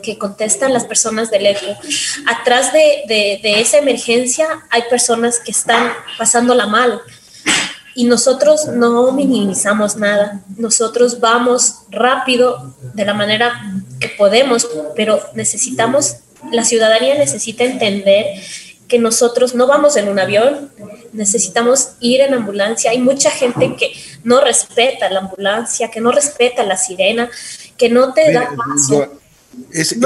que contestan las personas del ECO. Atrás de, de, esa emergencia hay personas que están pasándola mal y nosotros no minimizamos nada. Nosotros vamos rápido de la manera que podemos, pero necesitamos, la ciudadanía necesita entender que nosotros no vamos en un avión, necesitamos ir en ambulancia. Hay mucha gente que no respeta la ambulancia, que no respeta la sirena, que no te da paso es,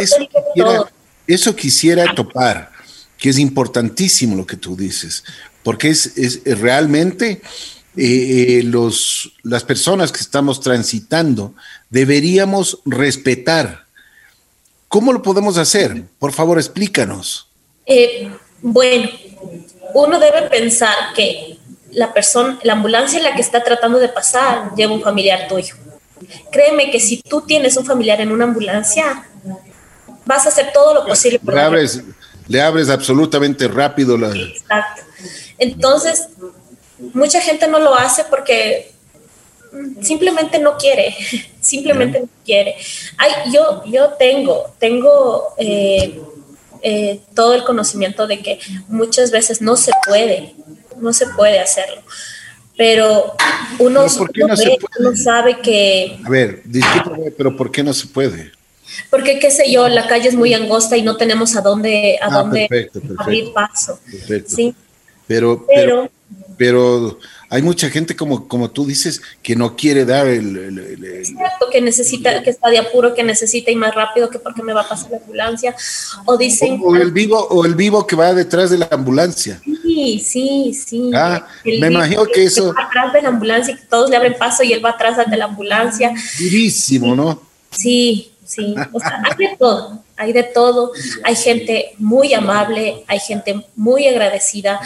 eso quisiera topar, que es importantísimo lo que tú dices, porque es, realmente eh, eh, los, las personas que estamos transitando deberíamos respetar. ¿Cómo lo podemos hacer? Por favor, explícanos. Eh, bueno, uno debe pensar que la persona, la ambulancia en la que está tratando de pasar lleva un familiar tuyo. Créeme que si tú tienes un familiar en una ambulancia, vas a hacer todo lo posible. Por le, abres, le abres absolutamente rápido la... Exacto. Entonces, mucha gente no lo hace porque simplemente no quiere, simplemente no quiere. Ay, yo, yo tengo, tengo eh, eh, todo el conocimiento de que muchas veces no se puede, no se puede hacerlo. Pero uno, no sabe que... A ver, discúlpame, pero ¿por qué no se puede? Porque, qué sé yo, la calle es muy angosta y no tenemos a dónde, a ah, dónde abrir paso. ¿sí? Pero, pero, pero, hay mucha gente, como, como tú dices, que no quiere dar el... que necesita, que está de apuro, que necesita ir más rápido, que porque me va a pasar la ambulancia. O dicen... O, el vivo, o el vivo que va detrás de la ambulancia. Sí, sí, sí. Ah, me imagino que, eso... va atrás de la ambulancia, que todos le abren paso y él va atrás de la ambulancia. Durísimo, ¿no? Sí, sí. O sea, hay de todo, hay de todo. Hay gente muy amable, hay gente muy agradecida,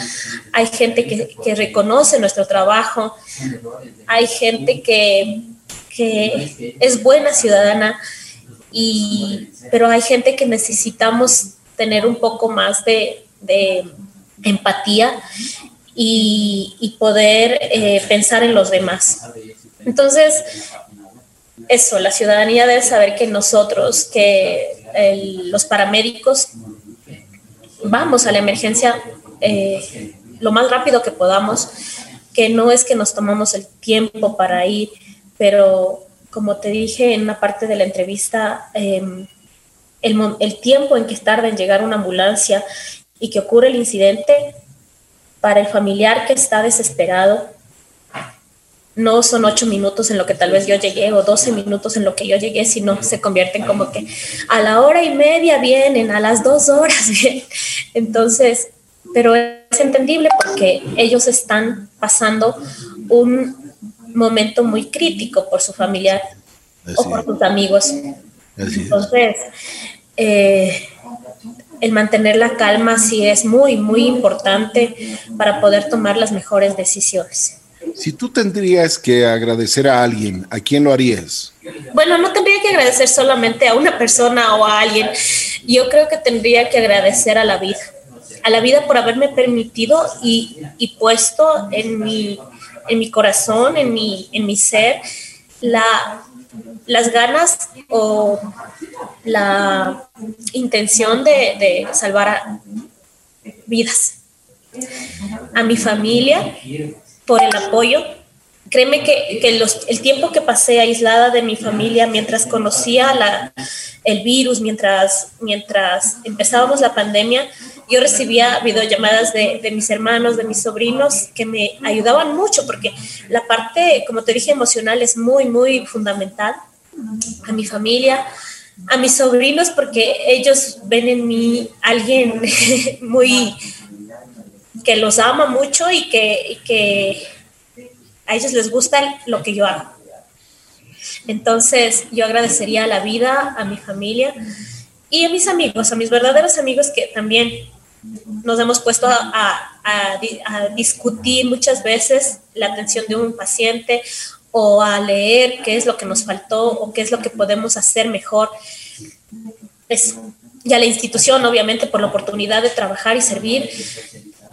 hay gente que, reconoce nuestro trabajo, hay gente que, es buena ciudadana, y, pero hay gente que necesitamos tener un poco más de, empatía y, poder eh, pensar en los demás. Entonces, eso, la ciudadanía debe saber que nosotros, que los paramédicos, vamos a la emergencia eh, lo más rápido que podamos, que no es que nos tomamos el tiempo para ir, pero como te dije en una parte de la entrevista, em, el, el tiempo en que tarda en llegar una ambulancia y que ocurre el incidente, para el familiar que está desesperado, no son ocho minutos en lo que tal vez yo llegué o doce minutos en lo que yo llegué, sino se convierten como que a la hora y media vienen, a las dos horas vienen. Entonces, pero es entendible porque ellos están pasando un momento muy crítico por su familiar o por sus amigos. Entonces, eh, el mantener la calma sí es muy, muy importante para poder tomar las mejores decisiones. Si tú tendrías que agradecer a alguien, ¿a quién lo harías? Bueno, no tendría que agradecer solamente a una persona o a alguien. Yo creo que tendría que agradecer a la vida. A la vida por haberme permitido y, puesto en mi, en mi corazón, en mi, en mi ser, la, las ganas o la intención de, de salvar vidas. A mi familia, por el apoyo. Créeme que, que los, el tiempo que pasé aislada de mi familia mientras conocía la, el virus, mientras, mientras empezábamos la pandemia, yo recibía videollamadas de, de, mis hermanos, de mis sobrinos, que me ayudaban mucho, porque la parte, como te dije, emocional es muy, muy fundamental. A mi familia, a mis sobrinos, porque ellos ven en mí alguien muy que los ama mucho y que, a ellos les gusta lo que yo hago. Entonces, yo agradecería a la vida, a mi familia y a mis amigos, a mis verdaderos amigos que también nos hemos puesto a, discutir muchas veces la atención de un paciente o a leer qué es lo que nos faltó o qué es lo que podemos hacer mejor. Es, ya la institución, obviamente, por la oportunidad de trabajar y servir,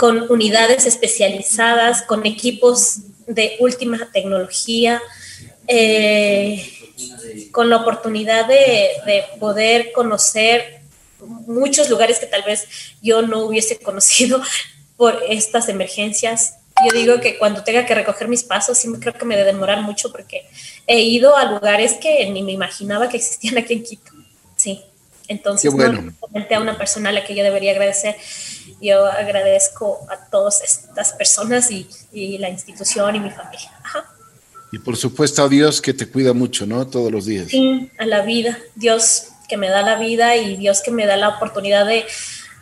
con unidades especializadas, con equipos de última tecnología, eh, con la oportunidad de, poder conocer muchos lugares que tal vez yo no hubiese conocido por estas emergencias. Yo digo que cuando tenga que recoger mis pasos, sí creo que me debe demorar mucho porque he ido a lugares que ni me imaginaba que existían aquí en Quito. Sí. Entonces, no a una persona a la que yo debería agradecer. Yo agradezco a todas estas personas y, la institución y mi familia. Y por supuesto a Dios que te cuida mucho, ¿no? Todos los días. Sí, a la vida. Dios que me da la vida y Dios que me da la oportunidad de,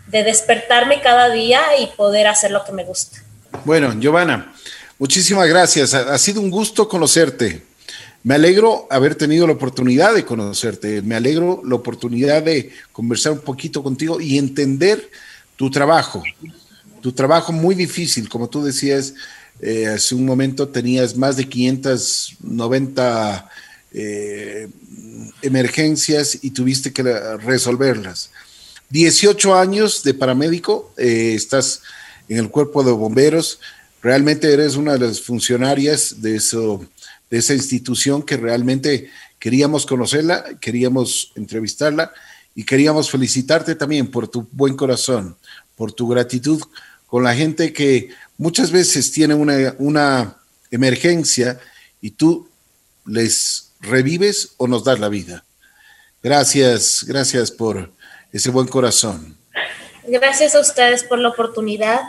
de despertarme cada día y poder hacer lo que me gusta. Bueno, Giovanna, muchísimas gracias. Ha, sido un gusto conocerte. Me alegro haber tenido la oportunidad de conocerte. Me alegro la oportunidad de conversar un poquito contigo y entender tu trabajo. Tu trabajo muy difícil, como tú decías, eh, hace un momento tenías más de 590 eh, emergencias y tuviste que resolverlas. 18 años de paramédico, eh, estás en el cuerpo de bomberos, realmente eres una de las funcionarias de, eso, de esa institución que realmente queríamos conocerla, queríamos entrevistarla y queríamos felicitarte también por tu buen corazón, por tu gratitud con la gente que muchas veces tiene una, una emergencia y tú les revives o nos das la vida. Gracias, gracias por ese buen corazón. Gracias a ustedes por la oportunidad.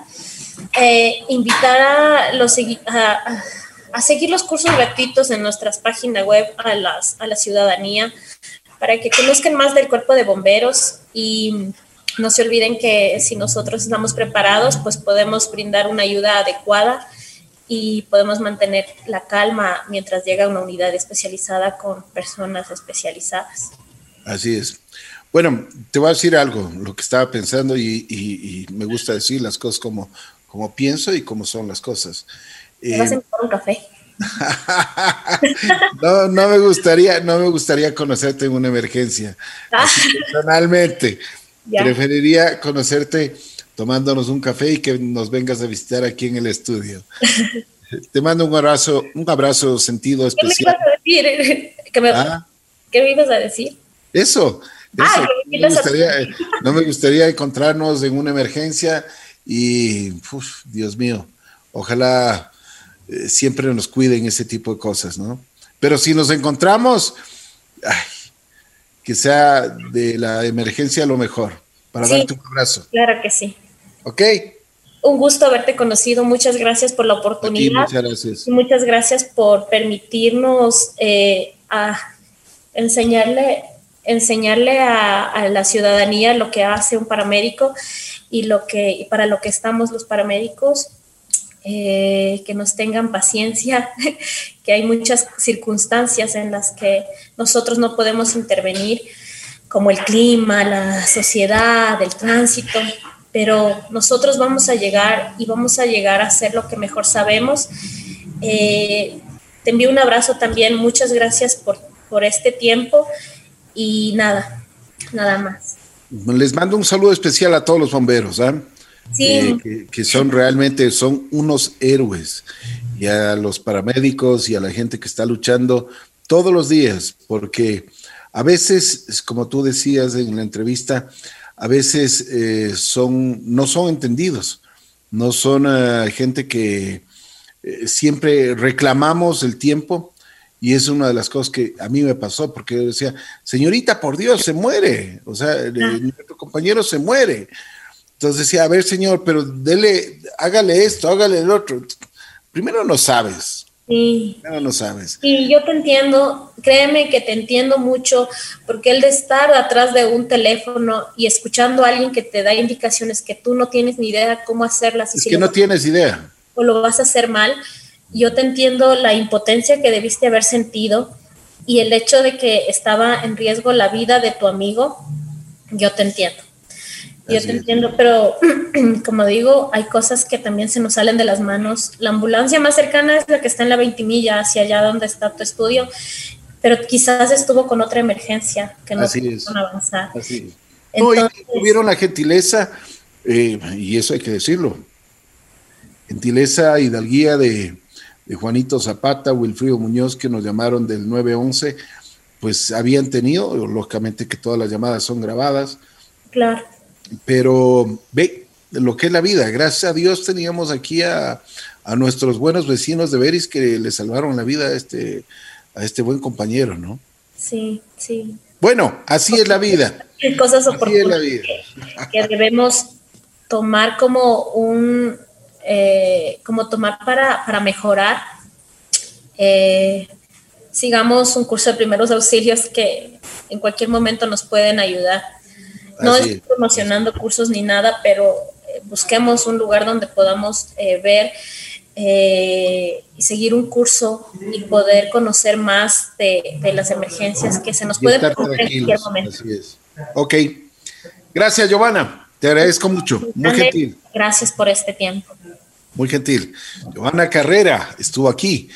Eh, invitar a, los, a, a, seguir los cursos gratuitos en nuestras páginas web a, las, a la ciudadanía para que conozcan más del cuerpo de bomberos y no se olviden que si nosotros estamos preparados, pues podemos brindar una ayuda adecuada y podemos mantener la calma mientras llega una unidad especializada con personas especializadas. Así es. Bueno, te voy a decir algo, lo que estaba pensando y, me gusta decir las cosas como, como pienso y como son las cosas. ¿Te vas a eh, un café? no, no me gustaría, no me gustaría conocerte en una emergencia. Ah. Preferiría conocerte tomándonos un café y que nos vengas a visitar aquí en el estudio. Te mando un abrazo, un abrazo sentido especial. ¿Qué me ibas a decir? ¿Qué me, ¿Ah? ¿qué me ibas a decir? Eso, Ah, no, me gustaría, encontrarnos en una emergencia y, Dios mío, ojalá eh, siempre nos cuiden ese tipo de cosas, ¿no? Pero si nos encontramos, que sea de la emergencia lo mejor, para darte un abrazo. Claro que sí. ¿Ok? Un gusto haberte conocido. Muchas gracias por la oportunidad. muchas gracias. muchas gracias por permitirnos eh, a enseñarle enseñarle a, la ciudadanía lo que hace un paramédico y lo que para lo que estamos los paramédicos eh, que nos tengan paciencia, que hay muchas circunstancias en las que nosotros no podemos intervenir, como el clima, la sociedad, el tránsito, pero nosotros vamos a llegar y vamos a llegar a hacer lo que mejor sabemos. Eh, te envío un abrazo también, muchas gracias por, por este tiempo y nada, nada más. Les mando un saludo especial a todos los bomberos, ¿ah? Sí. Eh, que, son realmente, son unos héroes, y a los paramédicos y a la gente que está luchando todos los días, porque a veces, como tú decías en la entrevista, a veces eh, son, no son entendidos, no son eh, gente que siempre reclamamos el tiempo y es una de las cosas que a mí me pasó, porque yo decía, señorita, por Dios, se muere. O sea, nuestro compañero se muere. Entonces decía, a ver, señor, pero dele, hágale esto, hágale el otro. Primero no sabes. Sí. Primero no sabes. Y yo te entiendo, créeme que te entiendo mucho, porque el de estar atrás de un teléfono y escuchando a alguien que te da indicaciones que tú no tienes ni idea cómo hacerlas. Es que no tienes idea. O lo vas a hacer mal yo te entiendo la impotencia que debiste haber sentido y el hecho de que estaba en riesgo la vida de tu amigo, yo te entiendo. Yo te entiendo, pero como digo, hay cosas que también se nos salen de las manos. La ambulancia más cercana es la que está en la 20 milla, hacia allá donde está tu estudio, pero quizás estuvo con otra emergencia que no pudieron avanzar. Así es. tuvieron la gentileza, eh, y eso hay que decirlo, gentileza y hidalguía de de Juanito Zapata, Wilfrido Muñoz, que nos llamaron del 911, pues habían tenido, lógicamente que todas las llamadas son grabadas. Claro. Pero ve lo que es la vida. Gracias a Dios teníamos aquí a, nuestros buenos vecinos de Beris que le salvaron la vida a este, a este buen compañero, ¿no? Sí, sí. Bueno, así es la vida. Cosas oportunas que debemos tomar como un, eh, como tomar para, mejorar. Eh, sigamos un curso de primeros auxilios que en cualquier momento nos pueden ayudar. No estoy promocionando cursos ni nada, pero eh, busquemos un lugar donde podamos eh, ver eh, y seguir un curso y poder conocer más de, las emergencias que se nos pueden presentar en cualquier momento. Así es. Ok. Gracias, Giovanna. Te agradezco mucho. Muy gentil. Gracias por este tiempo. Muy gentil. Giovanna Carrera estuvo aquí.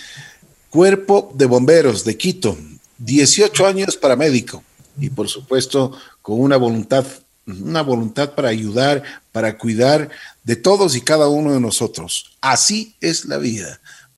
Cuerpo de Bomberos de Quito. 18 años paramédico. Y por supuesto, con una voluntad, una voluntad para ayudar, para cuidar de todos y cada uno de nosotros. Así es la vida.